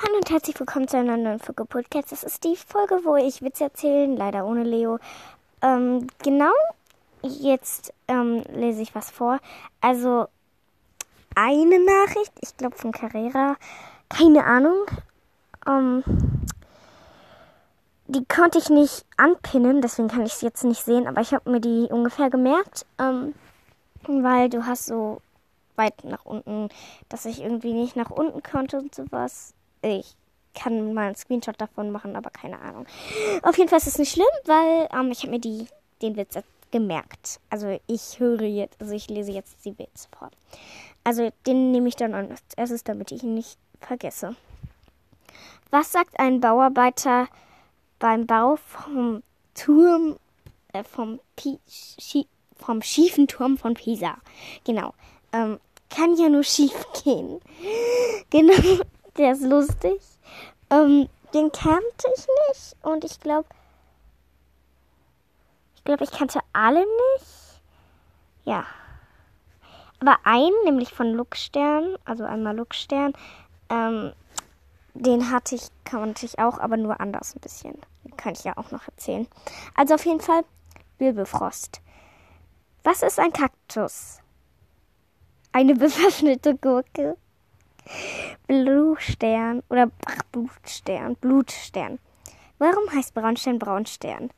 Hallo und herzlich willkommen zu einer neuen Folge Podcast. Das ist die Folge, wo ich Witze erzählen, leider ohne Leo. Ähm, genau, jetzt ähm, lese ich was vor. Also eine Nachricht, ich glaube von Carrera, keine Ahnung. Ähm, die konnte ich nicht anpinnen, deswegen kann ich es jetzt nicht sehen, aber ich habe mir die ungefähr gemerkt, ähm, weil du hast so weit nach unten, dass ich irgendwie nicht nach unten konnte und sowas. Ich kann mal einen Screenshot davon machen, aber keine Ahnung. Auf jeden Fall ist es nicht schlimm, weil ähm, ich habe mir die, den Witz gemerkt. Also ich höre jetzt, also ich lese jetzt die Witze vor. Also den nehme ich dann als erstes, damit ich ihn nicht vergesse. Was sagt ein Bauarbeiter beim Bau vom Turm, äh, vom, Pi Schie vom schiefen Turm von Pisa? Genau. Ähm, kann ja nur schief gehen. Genau der ist lustig. Ähm, den kannte ich nicht und ich glaube, ich glaube, ich kannte alle nicht. Ja. Aber einen, nämlich von Luxstern, also einmal Luxstern, ähm, den hatte ich, kannte ich auch, aber nur anders ein bisschen. Den kann ich ja auch noch erzählen. Also auf jeden Fall Wirbelfrost. Was ist ein Kaktus? Eine bewaffnete Gurke. Blutstern oder ach, Blutstern, Blutstern. Warum heißt Braunstern Braunstern?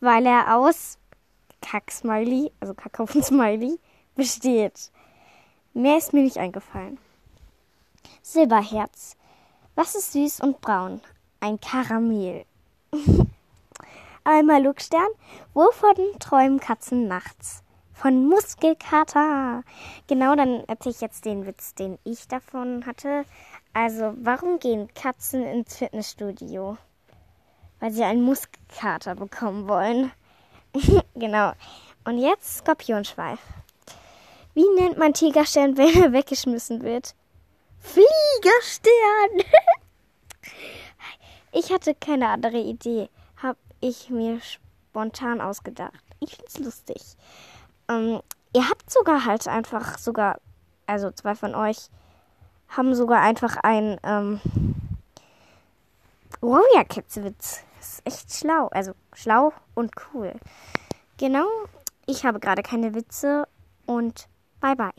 Weil er aus Kacksmiley, also Kackhaufen-Smiley, besteht. Mehr ist mir nicht eingefallen. Silberherz. Was ist süß und braun? Ein Karamell. Einmal Luckstern. Wovon träumen Katzen nachts? von Muskelkater. Genau, dann erzähle ich jetzt den Witz, den ich davon hatte. Also, warum gehen Katzen ins Fitnessstudio? Weil sie einen Muskelkater bekommen wollen. genau. Und jetzt Skorpionschweif. Wie nennt man Tigerstern, wenn er weggeschmissen wird? Fliegerstern! ich hatte keine andere Idee. Hab ich mir spontan ausgedacht. Ich find's lustig. Ähm, ihr habt sogar halt einfach sogar, also zwei von euch haben sogar einfach ein ähm, Warrior Cats Witz. Das ist echt schlau. Also schlau und cool. Genau. Ich habe gerade keine Witze und bye bye.